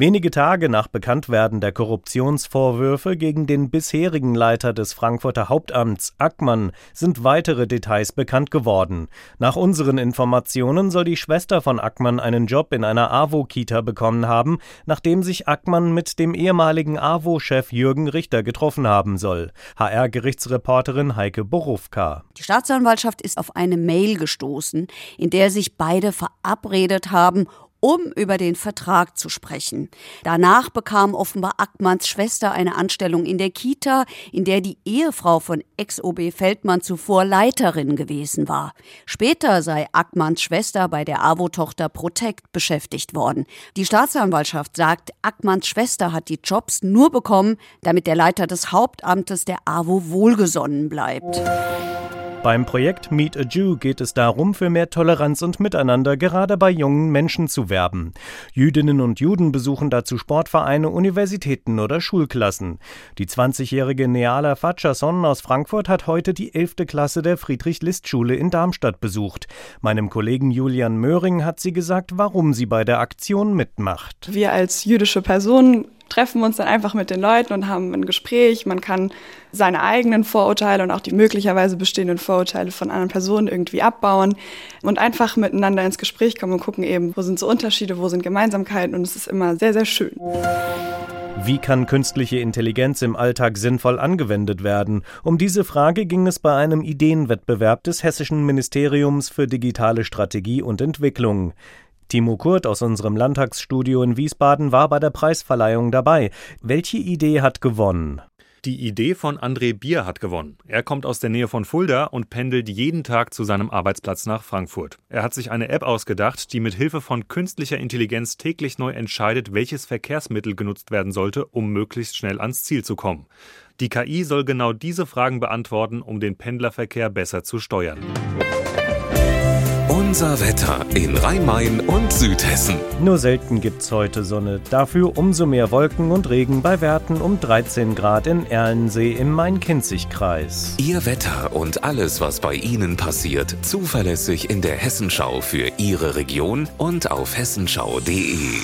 Wenige Tage nach Bekanntwerden der Korruptionsvorwürfe gegen den bisherigen Leiter des Frankfurter Hauptamts Ackmann sind weitere Details bekannt geworden. Nach unseren Informationen soll die Schwester von Ackmann einen Job in einer AWO-Kita bekommen haben, nachdem sich Ackmann mit dem ehemaligen AWO-Chef Jürgen Richter getroffen haben soll. HR-Gerichtsreporterin Heike Borufka. Die Staatsanwaltschaft ist auf eine Mail gestoßen, in der sich beide verabredet haben, um über den Vertrag zu sprechen. Danach bekam offenbar Ackmanns Schwester eine Anstellung in der Kita, in der die Ehefrau von Ex-OB Feldmann zuvor Leiterin gewesen war. Später sei Ackmanns Schwester bei der AWO-Tochter Protect beschäftigt worden. Die Staatsanwaltschaft sagt, Ackmanns Schwester hat die Jobs nur bekommen, damit der Leiter des Hauptamtes der AWO wohlgesonnen bleibt. Beim Projekt Meet a Jew geht es darum, für mehr Toleranz und Miteinander gerade bei jungen Menschen zu werben. Jüdinnen und Juden besuchen dazu Sportvereine, Universitäten oder Schulklassen. Die 20-jährige Neala Fatschasson aus Frankfurt hat heute die 11. Klasse der Friedrich-List-Schule in Darmstadt besucht. Meinem Kollegen Julian Möhring hat sie gesagt, warum sie bei der Aktion mitmacht. Wir als jüdische Personen treffen uns dann einfach mit den Leuten und haben ein Gespräch. Man kann seine eigenen Vorurteile und auch die möglicherweise bestehenden Vorurteile von anderen Personen irgendwie abbauen und einfach miteinander ins Gespräch kommen und gucken eben, wo sind so Unterschiede, wo sind Gemeinsamkeiten und es ist immer sehr, sehr schön. Wie kann künstliche Intelligenz im Alltag sinnvoll angewendet werden? Um diese Frage ging es bei einem Ideenwettbewerb des Hessischen Ministeriums für digitale Strategie und Entwicklung. Timo Kurt aus unserem Landtagsstudio in Wiesbaden war bei der Preisverleihung dabei. Welche Idee hat gewonnen? Die Idee von André Bier hat gewonnen. Er kommt aus der Nähe von Fulda und pendelt jeden Tag zu seinem Arbeitsplatz nach Frankfurt. Er hat sich eine App ausgedacht, die mit Hilfe von künstlicher Intelligenz täglich neu entscheidet, welches Verkehrsmittel genutzt werden sollte, um möglichst schnell ans Ziel zu kommen. Die KI soll genau diese Fragen beantworten, um den Pendlerverkehr besser zu steuern. Unser Wetter in Rhein-Main und Südhessen. Nur selten gibt's heute Sonne. Dafür umso mehr Wolken und Regen bei Werten um 13 Grad in Erlensee im Main-Kinzig-Kreis. Ihr Wetter und alles, was bei Ihnen passiert, zuverlässig in der Hessenschau für Ihre Region und auf hessenschau.de.